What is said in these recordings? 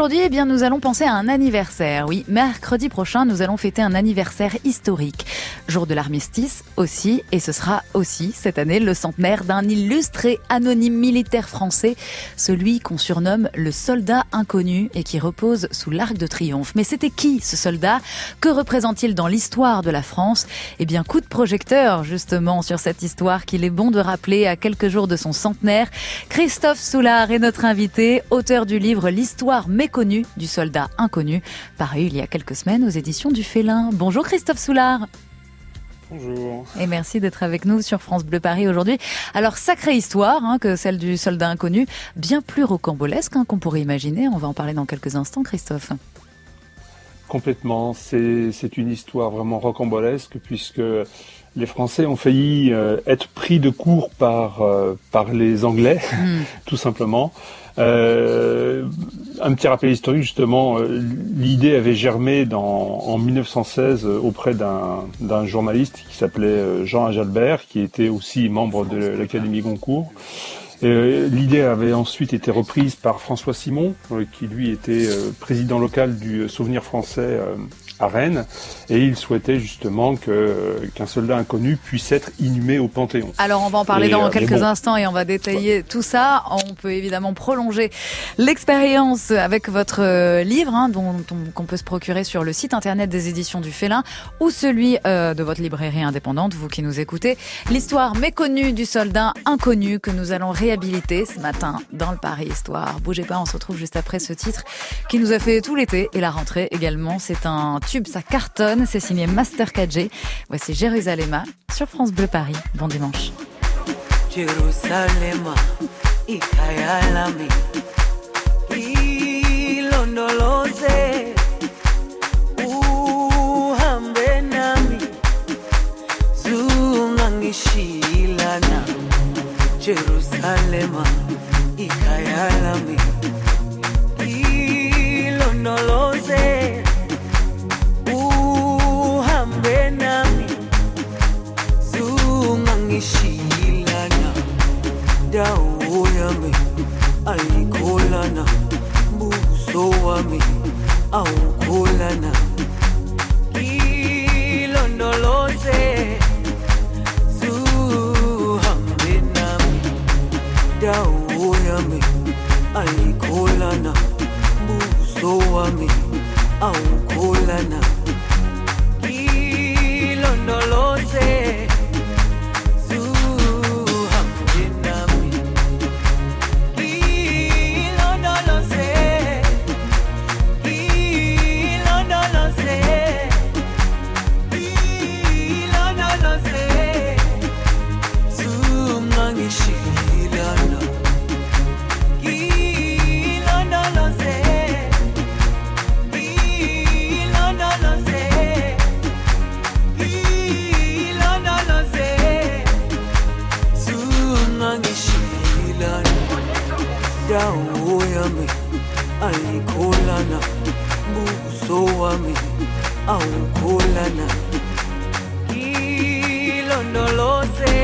Aujourd'hui, eh bien, nous allons penser à un anniversaire. Oui, mercredi prochain, nous allons fêter un anniversaire historique. Jour de l'armistice aussi, et ce sera aussi cette année le centenaire d'un illustré anonyme militaire français, celui qu'on surnomme le soldat inconnu et qui repose sous l'arc de triomphe. Mais c'était qui ce soldat? Que représente-t-il dans l'histoire de la France? Eh bien, coup de projecteur justement sur cette histoire qu'il est bon de rappeler à quelques jours de son centenaire. Christophe Soulard est notre invité, auteur du livre L'histoire méconnue du soldat inconnu, paru il y a quelques semaines aux éditions du Félin. Bonjour Christophe Soulard. Bonjour. Et merci d'être avec nous sur France Bleu Paris aujourd'hui. Alors, sacrée histoire hein, que celle du soldat inconnu, bien plus rocambolesque hein, qu'on pourrait imaginer. On va en parler dans quelques instants, Christophe. Complètement. C'est une histoire vraiment rocambolesque puisque les Français ont failli euh, être pris de court par, euh, par les Anglais, hmm. tout simplement. Euh, un petit rappel historique, justement, l'idée avait germé dans, en 1916 auprès d'un journaliste qui s'appelait Jean Ajalbert, qui était aussi membre de l'Académie Goncourt. L'idée avait ensuite été reprise par François Simon, qui lui était président local du Souvenir français à Rennes, et il souhaitait justement que qu'un soldat inconnu puisse être inhumé au Panthéon. Alors on va en parler dans euh, quelques instants et on va détailler tout ça. On peut évidemment prolonger l'expérience avec votre euh, livre, hein, dont, qu'on peut se procurer sur le site internet des éditions du Félin ou celui euh, de votre librairie indépendante, vous qui nous écoutez. L'histoire méconnue du soldat inconnu que nous allons réhabiliter ce matin dans le Paris Histoire. Bougez pas, on se retrouve juste après ce titre qui nous a fait tout l'été et la rentrée également. C'est un tube, ça cartonne. C'est signé Master KG. Voici Jérusalem sur France Bleu Paris. Bon dimanche. Jérusalem, ikayalami ilondoloze uhambe nami Jerusalema wami awukholana ilondoloze zuhambe nami. Dawo yami ayikholana buso wami awukholana indawo yami ayikholana buso wami awukholana ngilondoloze.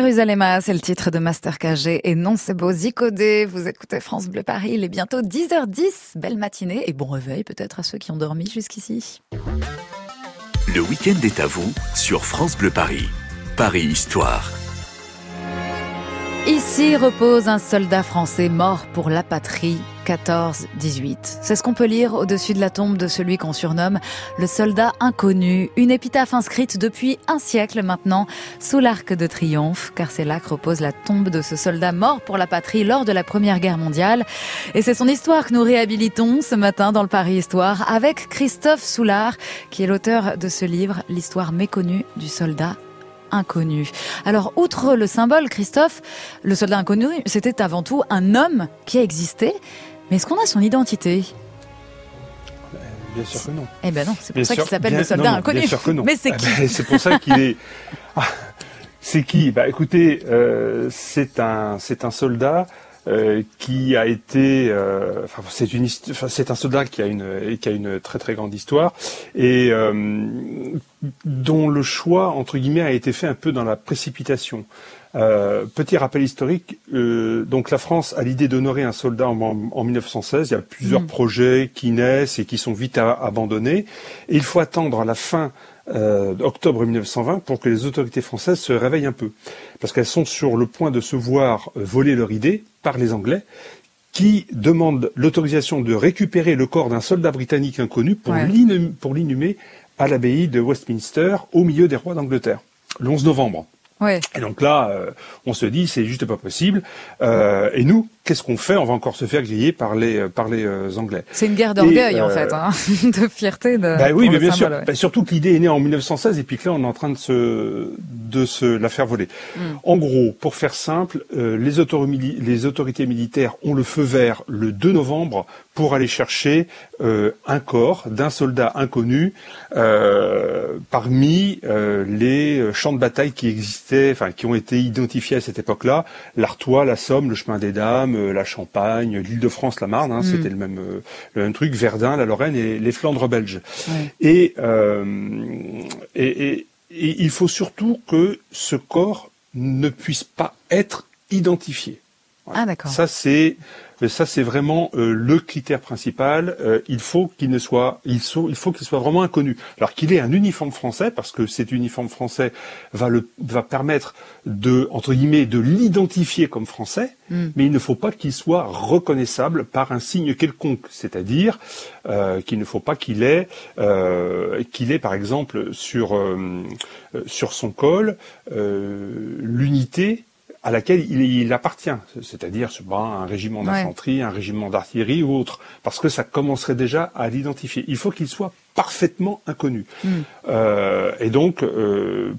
Jérusalem, c'est le titre de Master KG et non c'est beau Zicodé. Vous écoutez France Bleu Paris, il est bientôt 10h10. Belle matinée et bon réveil peut-être à ceux qui ont dormi jusqu'ici. Le week-end est à vous sur France Bleu Paris. Paris Histoire. Ici repose un soldat français mort pour la patrie 14-18. C'est ce qu'on peut lire au-dessus de la tombe de celui qu'on surnomme le soldat inconnu, une épitaphe inscrite depuis un siècle maintenant sous l'arc de triomphe, car c'est là que repose la tombe de ce soldat mort pour la patrie lors de la Première Guerre mondiale. Et c'est son histoire que nous réhabilitons ce matin dans le Paris Histoire avec Christophe Soulard, qui est l'auteur de ce livre, L'histoire méconnue du soldat inconnu. Alors, outre le symbole, Christophe, le soldat inconnu, c'était avant tout un homme qui a. Mais est-ce qu'on a son identité Bien sûr que non. Eh ben non, c'est pour ça qu'il s'appelle le soldat inconnu. Bien sûr que non. Mais c'est Eh qui ben, C'est pour ça qu'il est. Ah, c'est qui Bah écoutez, euh, c'est un c'est un soldat euh, qui a été, euh, enfin c'est une, enfin, c'est un soldat qui a une qui a une très très grande histoire et dont le choix entre guillemets a été fait un peu dans la précipitation. Euh, petit rappel historique, euh, donc la France a l'idée d'honorer un soldat en, en- en 1916. Il y a plusieurs Mm. projets qui naissent et qui sont vite abandonnés. Et il faut attendre à la fin euh, d'octobre 1920 pour que les autorités françaises se réveillent un peu, parce qu'elles sont sur le point de se voir euh, voler leur idée par les Anglais, qui demandent l'autorisation de récupérer le corps d'un soldat britannique inconnu pour Ouais. l'inhum- pour l'inhumer à l'abbaye de Westminster, au milieu des rois d'Angleterre, le 11 novembre. Et donc là, euh, on se dit, c'est juste pas possible. Euh, et nous, qu'est-ce qu'on fait? On va encore se faire griller par les, euh, par les euh, Anglais. C'est une guerre d'orgueil en euh, fait, hein, de fierté. De, Bah oui, mais bien sûr. symbole, ouais. Bah, surtout que l'idée est née en 1916 et puis que là, on est en train de se, de se la faire voler. Mm. En gros, pour faire simple, euh, les, autori- mili- les autorités militaires ont le feu vert le 2 novembre pour aller chercher euh, un corps d'un soldat inconnu euh, parmi euh, les champs de bataille qui existaient, enfin qui ont été identifiés à cette époque-là l'Artois, la Somme, le Chemin des Dames, euh, la Champagne, l'Île-de-France, la Marne, hein, Mm. c'était le même, euh, le même truc, Verdun, la Lorraine et les Flandres belges. Ouais. Et, euh, et, et- et il faut surtout que ce corps ne puisse pas être identifié. Ah d'accord. Ça c'est ça c'est vraiment euh, le critère principal. Euh, il faut qu'il ne soit il, faut qu'il soit vraiment inconnu. Alors qu'il ait un uniforme français parce que cet uniforme français va le va permettre de entre guillemets de l'identifier comme français, Mm. mais il ne faut pas qu'il soit reconnaissable par un signe quelconque, c'est-à-dire euh, qu'il ne faut pas qu'il ait euh, qu'il ait par exemple sur sur son col euh, l'unité à laquelle il, il appartient, c'est-à-dire un régiment Ouais. d'infanterie, un régiment d'artillerie ou autre, parce que ça commencerait déjà à l'identifier. Il faut qu'il soit parfaitement inconnu. Mm. Euh, et donc, euh,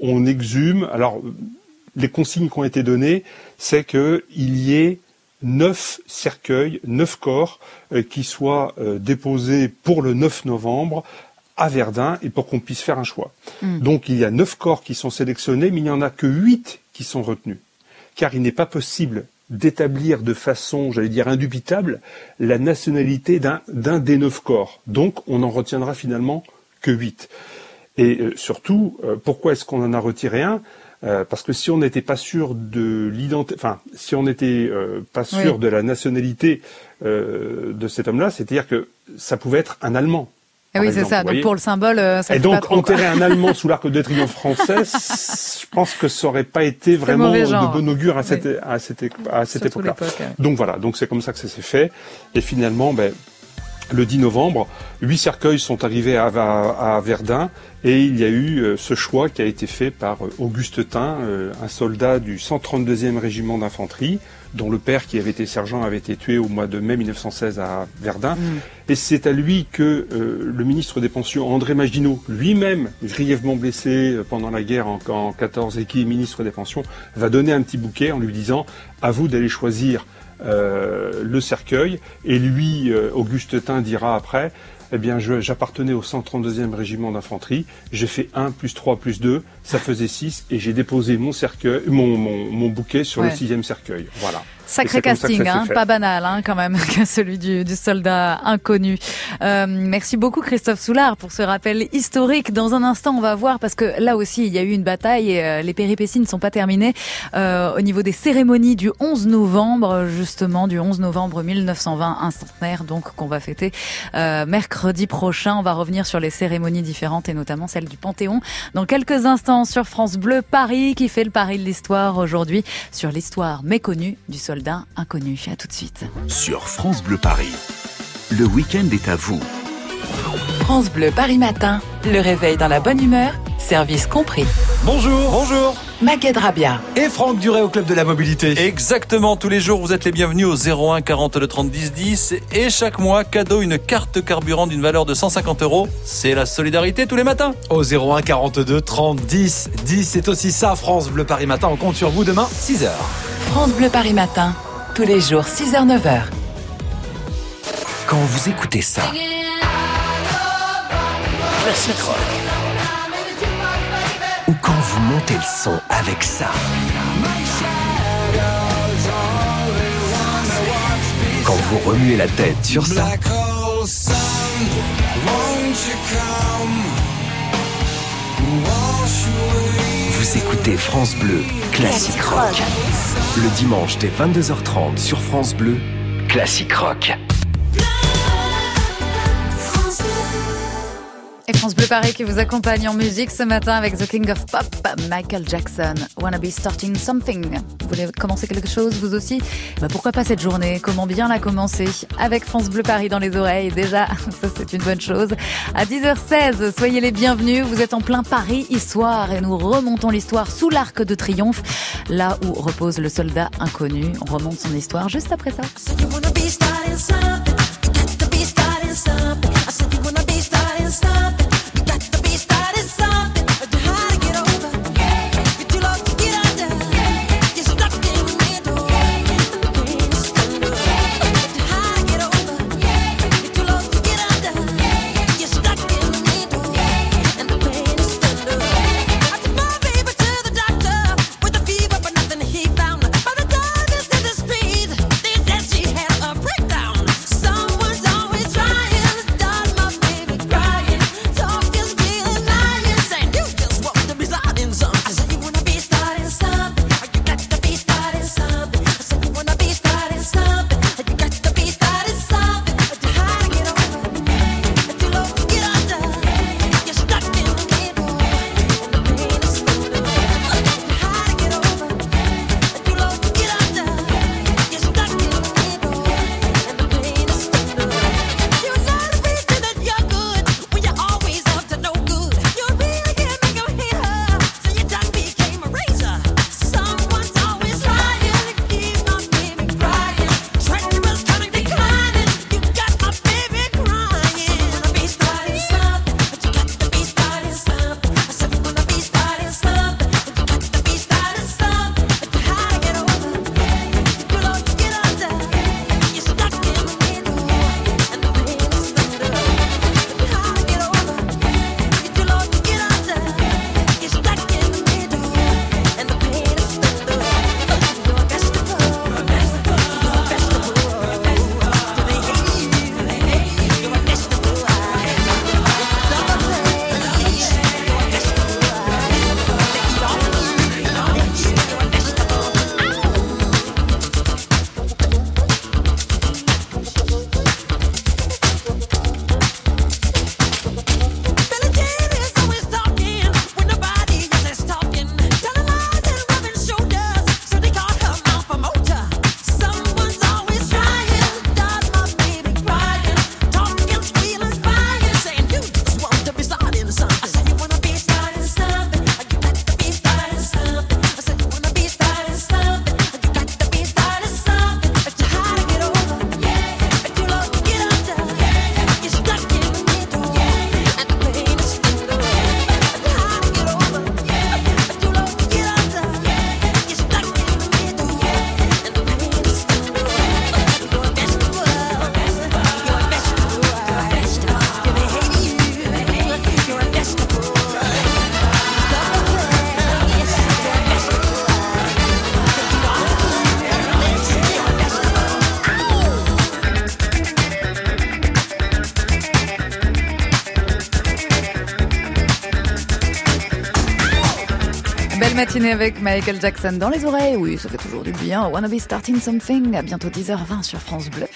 on exhume. Alors, les consignes qui ont été données, c'est qu'il y ait neuf cercueils, neuf corps euh, qui soient déposés pour le 9 novembre à Verdun et pour qu'on puisse faire un choix. Mm. Donc il y a neuf corps qui sont sélectionnés, mais il n'y en a que huit qui sont retenus. Car il n'est pas possible d'établir de façon, j'allais dire, indubitable la nationalité d'un d'un des neuf corps. Donc on en retiendra finalement que huit. Et euh, surtout, euh, pourquoi est-ce qu'on en a retiré un? Euh, Parce que si on n'était pas sûr de l'identité, enfin, si on n'était euh, pas sûr Oui. de la nationalité euh, de cet homme-là, c'est-à-dire que ça pouvait être un Allemand. Ah oui, c'est ça. Donc pour le symbole, euh, ça Et pas donc enterrer un Allemand sous l'arc de triomphe français, je pense que ça aurait pas été vraiment de bon augure à cette, Oui. à cette, à cette époque-là. ouais. Donc voilà, donc c'est comme ça que ça s'est fait. Et finalement, ben, le 10 novembre, huit cercueils sont arrivés à, à- à Verdun et il y a eu euh, ce choix qui a été fait par euh, Auguste Tain, un soldat du 132e régiment d'infanterie, dont le père qui avait été sergent avait été tué au mois de mai 1916 à Verdun. Mm. Et c'est à lui que euh, le ministre des Pensions, André Maginot, lui-même grièvement blessé euh, pendant la guerre en, en 14 et qui est ministre des Pensions, va donner un petit bouquet en lui disant à vous d'aller choisir euh, le cercueil. Et lui, euh, Auguste Tain, dira après, eh bien, j'appartenais au 132e régiment d'infanterie. J'ai fait 1 plus 3 plus 2, ça faisait 6, et j'ai déposé mon cercueil, mon, mon, mon bouquet sur Ouais. le sixième cercueil. Voilà. Sacré casting, hein, pas banal hein, quand même, que celui du, du soldat inconnu. Euh, merci beaucoup Christophe Soulard pour ce rappel historique. Dans un instant, on va voir, parce que là aussi, il y a eu une bataille et euh, les péripéties ne sont pas terminées euh, au niveau des cérémonies du 11 novembre, justement, du 11 novembre 1920, un centenaire donc qu'on va fêter euh, mercredi prochain. On va revenir sur les cérémonies différentes et notamment celle du Panthéon dans quelques instants sur France Bleu Paris qui fait le pari de l'histoire aujourd'hui sur l'histoire méconnue du soldat inconnu. À tout de suite. Sur France Bleu Paris, le week-end est à vous. France Bleu Paris Matin, le réveil dans la bonne humeur, service compris. Bonjour. Bonjour. Maguette Rabia. Et Franck Duret au Club de la Mobilité. Exactement, tous les jours vous êtes les bienvenus au 01 42 30 10 10 et chaque mois cadeau une carte carburant d'une valeur de 150 euros. C'est la solidarité tous les matins. Au 01 42 30 10 10, c'est aussi ça France Bleu Paris Matin. On compte sur vous demain 6h. France Bleu Paris Matin, tous les jours 6h 9h. Quand vous écoutez ça, Classic Rock. Ou quand vous montez le son avec ça. Quand vous remuez la tête sur ça. Vous écoutez France Bleu, Classic Rock. Le dimanche dès 22h30 sur France Bleu, Classic Rock. France Bleu Paris qui vous accompagne en musique ce matin avec The King of Pop, Michael Jackson. Wanna be starting something. Vous voulez commencer quelque chose, vous aussi? Bah Pourquoi pas cette journée? Comment bien la commencer? Avec France Bleu Paris dans les oreilles. Déjà, ça c'est une bonne chose. À 10h16, soyez les bienvenus. Vous êtes en plein Paris Histoire et nous remontons l'histoire sous l'arc de triomphe, là où repose le soldat inconnu. On remonte son histoire juste après ça. Matinée avec Michael Jackson dans les oreilles. Oui, ça fait toujours du bien. Wanna be starting something. À bientôt 10h20 sur France Bleu.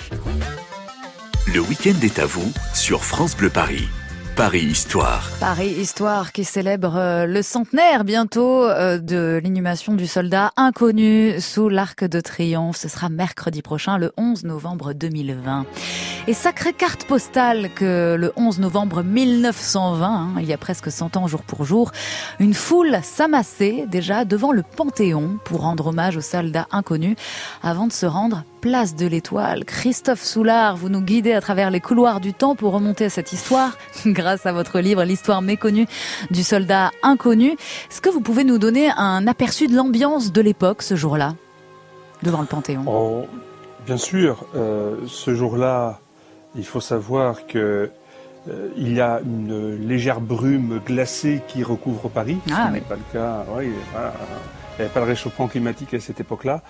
Le week-end est à vous sur France Bleu Paris. Paris Histoire. Paris Histoire qui célèbre euh, le centenaire bientôt euh, de l'inhumation du soldat inconnu sous l'Arc de Triomphe. Ce sera mercredi prochain, le 11 novembre 2020. Et sacrée carte postale que le 11 novembre 1920, hein, il y a presque 100 ans jour pour jour, une foule s'amassait déjà devant le Panthéon pour rendre hommage aux soldats inconnus avant de se rendre place de l'Étoile. Christophe Soulard, vous nous guidez à travers les couloirs du temps pour remonter à cette histoire grâce à votre livre L'histoire méconnue du soldat inconnu. Est-ce que vous pouvez nous donner un aperçu de l'ambiance de l'époque ce jour-là devant le Panthéon? Oh, Bien sûr, euh, ce jour-là, il faut savoir que euh, il y a une légère brume glacée qui recouvre Paris. Ah, ce n'est pas le cas. Oui, voilà. Il n'y avait pas le réchauffement climatique à cette époque-là.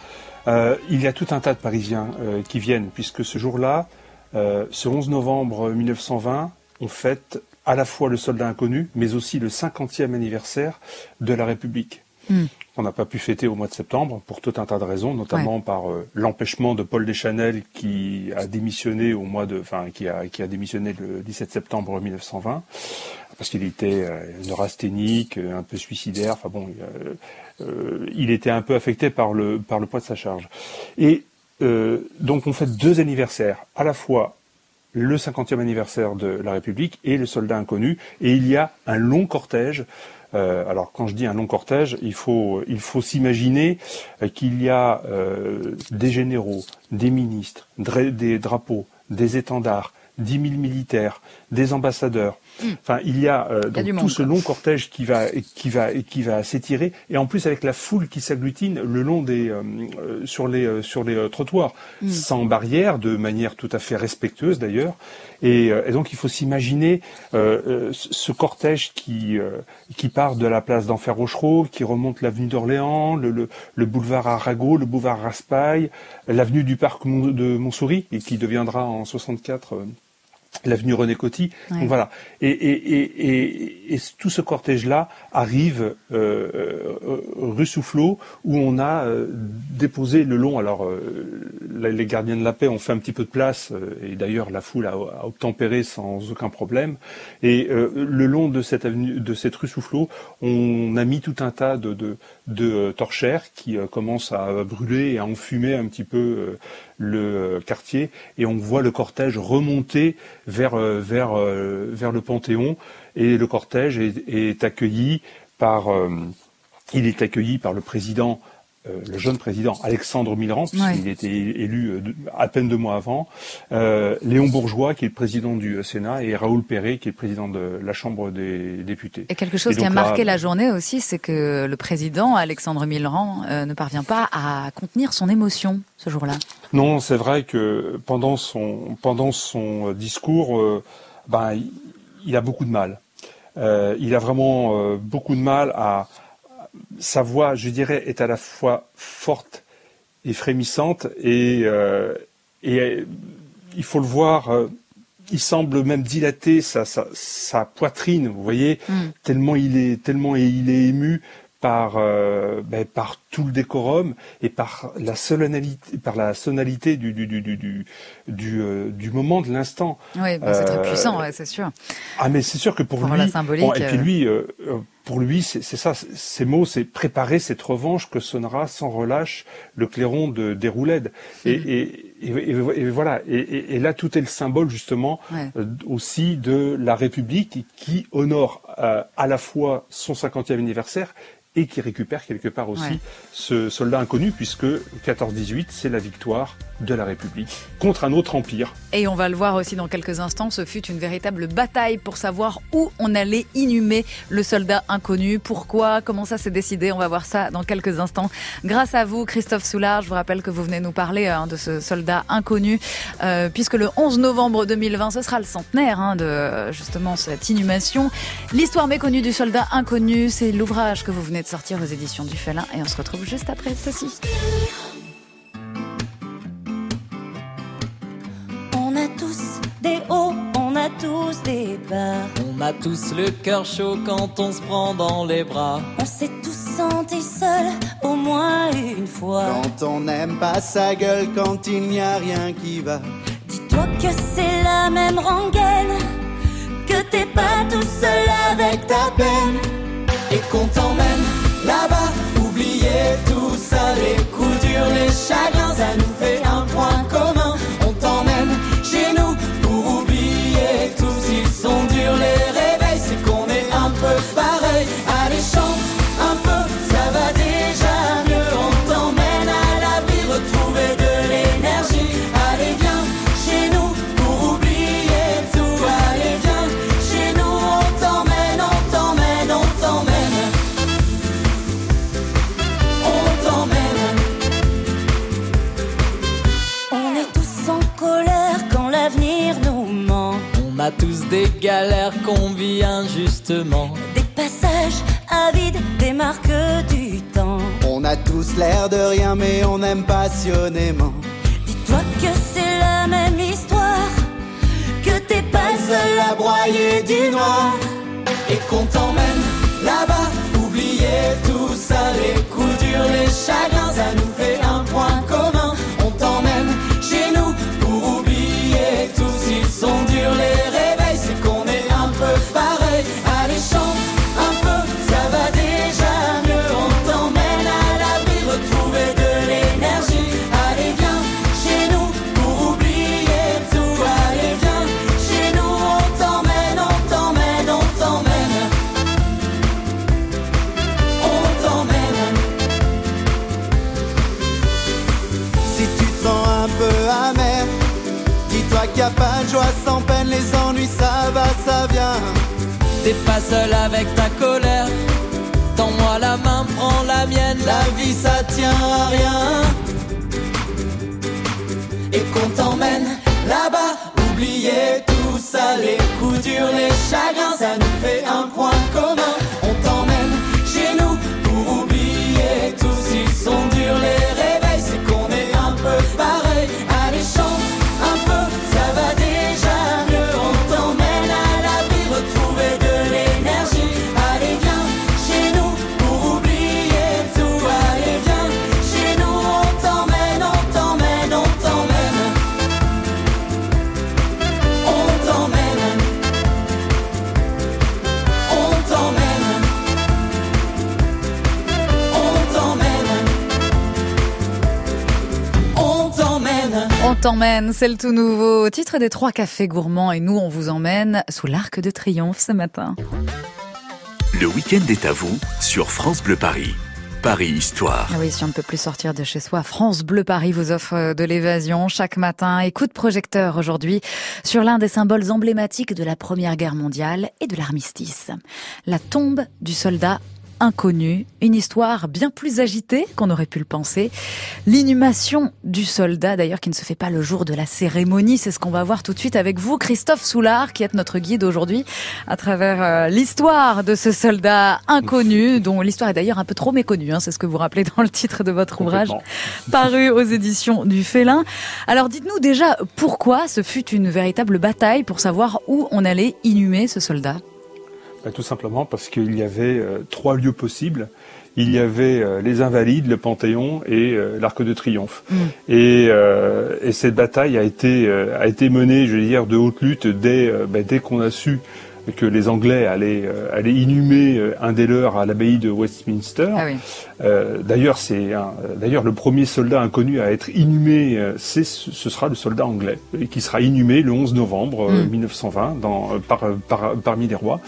Euh, il y a tout un tas de Parisiens euh, qui viennent, puisque ce jour-là, euh, ce 11 novembre 1920, on fête à la fois le soldat inconnu, mais aussi le 50e anniversaire de la République. Hmm. On n'a pas pu fêter au mois de septembre pour tout un tas de raisons, notamment par euh, l'empêchement de Paul Deschanel qui a démissionné au mois de, enfin qui a qui a démissionné le 17 septembre 1920 parce qu'il était euh, neurasthénique, un peu suicidaire. Enfin bon, euh, euh, il était un peu affecté par le poids de sa charge. Et euh, donc on fait deux anniversaires, à la fois le 50e anniversaire de la République et le soldat inconnu, et il y a un long cortège. Euh, alors quand je dis un long cortège, il faut s'imaginer euh, qu'il y a euh, des généraux, des ministres, des drapeaux, des étendards, 10 000 militaires, des ambassadeurs. Enfin, il y a, euh. Il y a donc du tout monde, ce long cortège qui va qui va qui va s'étirer et en plus avec la foule qui s'agglutine le long des euh, euh, sur les euh, sur les euh, trottoirs Hmm. sans barrière de manière tout à fait respectueuse d'ailleurs et, euh, et donc il faut s'imaginer euh, ce cortège qui euh, qui part de la place d'Enfer Rochereau qui remonte l'avenue d'Orléans le, le, le boulevard Arago le boulevard Raspail l'avenue du parc de Montsouris et qui deviendra en 64 euh, l'avenue René Coty. Ouais. Donc voilà. Et, et, et, et, et tout ce cortège-là arrive euh, euh, rue Soufflot, où on a euh, déposé le long. Alors, euh, les gardiens de la paix ont fait un petit peu de place, euh, et d'ailleurs la foule a, a obtempéré sans aucun problème. Et euh, le long de cette avenue, de cette rue Soufflot, on a mis tout un tas de, de, de torchères qui commencent à brûler et à enfumer un petit peu euh, le euh, quartier, et on voit le cortège remonter vers euh, euh, le Panthéon, et le cortège accueilli par il est accueilli par le président. Euh, le jeune président Alexandre Millerand, puisqu'il Ouais. était élu euh, à peine deux mois avant, euh, Léon Bourgeois, qui est le président du Sénat, et Raoul Perret, qui est le président de la Chambre des députés. Et quelque chose Et qui a là- marqué la journée aussi, c'est que le président, Alexandre Millerand, euh, ne parvient pas à contenir son émotion ce jour-là. Non, c'est vrai que pendant son pendant son discours, ben il, a beaucoup de mal. Il a vraiment beaucoup de mal à sa voix, je dirais, est à la fois forte et frémissante et euh, et euh, il faut le voir. euh, il semble même dilater sa, sa, sa poitrine, vous voyez, Mm. tellement il est tellement il est ému par euh, ben, par tout le décorum et par la solennalité par la sonalité du du du du du, du, euh, du moment de l'instant. Oui, bah, c'est très Euh, puissant, ouais, c'est sûr. Ah mais c'est sûr que pour, Pour lui la symbolique, bon, et puis euh. lui euh, pour lui c'est ça ces mots c'est préparer cette revanche que sonnera sans relâche le clairon de des roulettes et, et, et, voilà et, là tout est le symbole justement Ouais. euh, aussi de la République qui honore euh, à la fois son 50e anniversaire et qui récupère quelque part aussi Ouais. ce soldat inconnu puisque 14-18 c'est la victoire de la République contre un autre empire Et on va le voir aussi dans quelques instants, ce fut une véritable bataille pour savoir où on allait inhumer le soldat inconnu, pourquoi, comment ça s'est décidé, on va voir ça dans quelques instants. Grâce à vous, Christophe Soulard, je vous rappelle que vous venez nous parler hein, de ce soldat inconnu, euh, puisque le 11 novembre 2020, ce sera le centenaire hein, de justement cette inhumation. L'histoire méconnue du soldat inconnu, c'est l'ouvrage que vous venez de sortir aux éditions du Félin, et on se retrouve juste après ceci. On a tous des hauts, on a tous des bas. On a tous le cœur chaud quand on se prend dans les bras. On sait tous senti seul au moins une fois. Quand on n'aime pas sa gueule, quand il n'y a rien qui va. Dis-toi que c'est la même rengaine, que t'es pas tout seul avec ta peine. Et qu'on t'emmène les coups durs, les chagrins, Des passages avides, des marques du temps. On a tous l'air de rien, mais on aime passionnément. Dis-toi que c'est la même histoire, que t'es pas seul à broyer du noir et qu'on t'emmène là-bas. Oublier tout ça, les coups durs, les chagrins, ça nous fait un point T'es pas seul avec ta colère. Tends-moi la main, prends la mienne, la vie ça tient à rien. Et qu'on t'emmène là-bas, oublier tout ça, les coups durs, les chagrins, ça nous fait un point commun. On t'emmène chez nous pour oublier tout, s'ils sont On t'emmène, c'est le tout nouveau titre des trois cafés gourmands et nous on vous emmène sous l'arc de triomphe ce matin. Le week-end est à vous sur France Bleu Paris. Paris Histoire. Ah oui, si on ne peut plus sortir de chez soi, France Bleu Paris vous offre de l'évasion chaque matin et coup de projecteur aujourd'hui sur l'un des symboles emblématiques de la Première Guerre mondiale et de l'armistice. La tombe du soldat inconnu, une histoire bien plus agitée qu'on aurait pu le penser. L'inhumation du soldat, d'ailleurs, qui ne se fait pas le jour de la cérémonie, c'est ce qu'on va voir tout de suite avec vous, Christophe Soulard, qui est notre guide aujourd'hui à travers euh, l'histoire de ce soldat inconnu, dont l'histoire est d'ailleurs un peu trop méconnue, hein, c'est ce que vous rappelez dans le titre de votre ouvrage, paru aux éditions du Félin. Alors dites-nous déjà pourquoi ce fut une véritable bataille pour savoir où on allait inhumer ce soldat. Bah, tout simplement parce qu'il y avait euh, trois lieux possibles. Il y avait euh, les Invalides, le Panthéon et euh, l'Arc de Triomphe. Et, euh, et cette bataille a été, euh, a été menée, je veux dire, de haute lutte dès, bah, dès qu'on a su que les Anglais allaient, euh, allaient inhumer euh, un des leurs à l'abbaye de Westminster. Ah oui. Euh, d'ailleurs, c'est d'ailleurs le premier soldat inconnu à être inhumé, euh, c'est ce sera le soldat anglais qui sera inhumé le 11 novembre euh, Mm. 1920 dans, par, par- parmi les rois.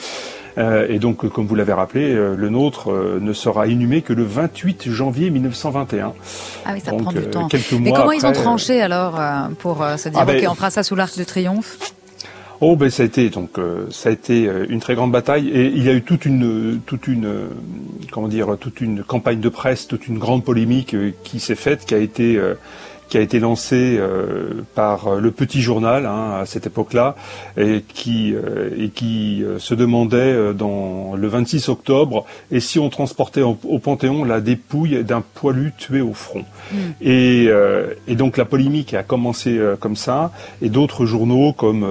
Euh, et donc, comme vous l'avez rappelé, euh, le nôtre euh, ne sera inhumé que le 28 janvier 1921. Ah oui, ça Donc, prend du temps. quelques Mais comment ils ont tranché alors pour se dire Ah ben- ok on fera ça sous l'arc de triomphe? Oh ben ça a été donc euh, ça a été une très grande bataille et il y a eu toute une toute une comment dire toute une campagne de presse, toute une grande polémique qui s'est faite, qui a été euh, qui a été lancé euh, par le Petit Journal hein, à cette époque-là et qui euh, et qui euh, se demandait dans le 26 octobre et si on transportait au, Panthéon la dépouille d'un poilu tué au front. Mm. Et, et, donc la polémique a commencé comme ça et d'autres journaux comme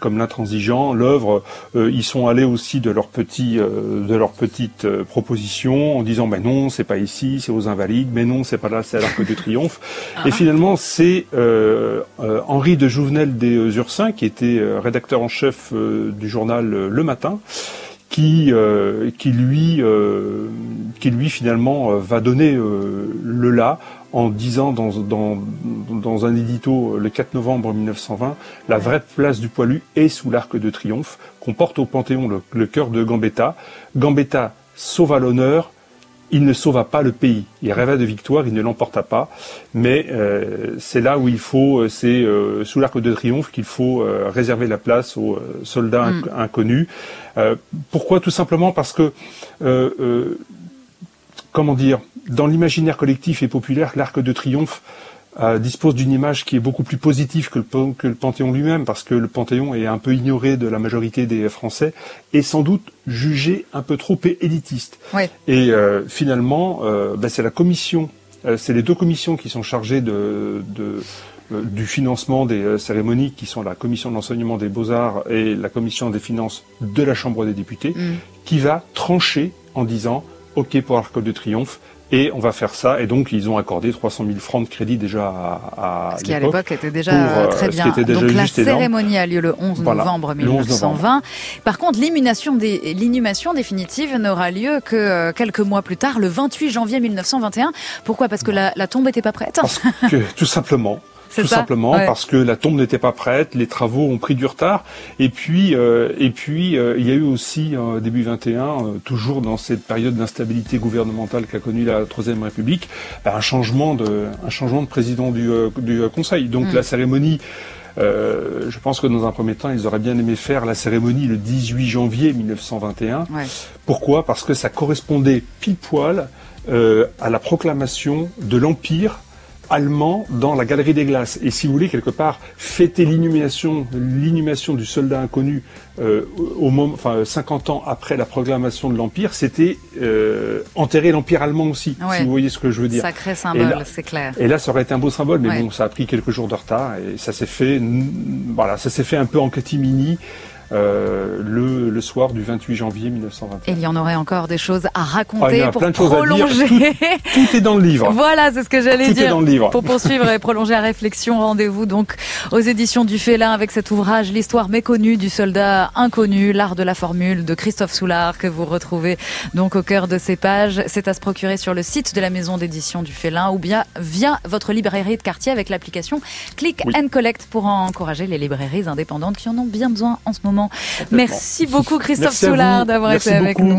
comme l'intransigeant, l'œuvre, ils sont allés aussi de leur petit de leur petite proposition en disant ben non c'est pas ici c'est aux invalides mais non c'est pas là c'est à l'Arc de Triomphe ah. Et finalement, c'est euh, euh, Henri de Jouvenel des Ursins, qui était euh, rédacteur en chef du journal Le Matin, qui, qui lui, qui lui finalement va donner le là en disant dans, dans, dans, un édito le 4 novembre 1920, la vraie place du poilu est sous l'arc de triomphe, qu'on porte au Panthéon le, le cœur de Gambetta. Gambetta sauva l'honneur, il ne sauva pas le pays. Il rêva de victoire, il ne l'emporta pas. Mais euh, c'est là où il faut, euh, c'est euh, sous l'arc de triomphe qu'il faut réserver la place aux soldats mm. inconnus. pourquoi? Tout simplement parce que, comment dire, dans l'imaginaire collectif et populaire, l'arc de triomphe dispose d'une image qui est beaucoup plus positive que le, que le Panthéon lui-même, parce que le Panthéon est un peu ignoré de la majorité des Français et sans doute jugé un peu trop élitiste. Et euh, finalement, euh, ben, c'est la commission, euh, c'est les deux commissions qui sont chargées de, de du financement des cérémonies, qui sont la commission de l'enseignement des beaux-arts et la commission des finances de la Chambre des députés, mm. qui va trancher en disant OK pour l'Arc de Triomphe, et on va faire ça. Et donc, ils ont accordé 300 000 francs de crédit déjà à, à Ce qui, à l'époque, était déjà euh, très bien. donc, la cérémonie a lieu le 11 novembre 1920. Par contre, l'inhumation, des, l'inhumation définitive n'aura lieu que euh, quelques mois plus tard, le 28 janvier 1921. Pourquoi? Parce que la, la tombe n'était pas prête Parce que, tout simplement, tout simplement parce que la tombe n'était pas prête, les travaux ont pris du retard, et puis euh, et puis euh, il y a eu aussi euh, début 21, toujours dans cette période d'instabilité gouvernementale qu'a connue la Troisième République, bah, un changement de un changement de président du, du Conseil. Donc mm. la cérémonie. je pense que dans un premier temps, ils auraient bien aimé faire la cérémonie le 18 janvier 1921. Pourquoi? Parce que ça correspondait pile poil à la proclamation de l'Empire allemand dans la galerie des glaces. Et si vous voulez, quelque part, fêter l'inhumation, l'inhumation du soldat inconnu euh, au moment, enfin, 50 ans après la proclamation de l'Empire, c'était euh, enterrer l'Empire allemand aussi, si vous voyez ce que je veux dire. Sacré symbole, c'est clair. Et là, ça aurait été un beau symbole, mais bon, ça a pris quelques jours de retard et ça s'est fait, voilà, ça s'est fait un peu en catimini. Euh, le, le, soir du 28 janvier 1921. Et il y en aurait encore des choses à raconter ah, pour prolonger. Tout, est dans le livre. voilà, c'est ce que j'allais dire. Est dans le livre. Pour poursuivre et prolonger la réflexion, rendez-vous donc aux éditions du Félin avec cet ouvrage L'histoire méconnue du soldat inconnu, l'art de la formule de Christophe Soulard que vous retrouvez donc au cœur de ces pages. C'est à se procurer sur le site de la maison d'édition du Félin ou bien via votre librairie de quartier avec l'application Click and Collect pour encourager les librairies indépendantes qui en ont bien besoin en ce moment Merci beaucoup Christophe Soulard d'avoir été avec nous.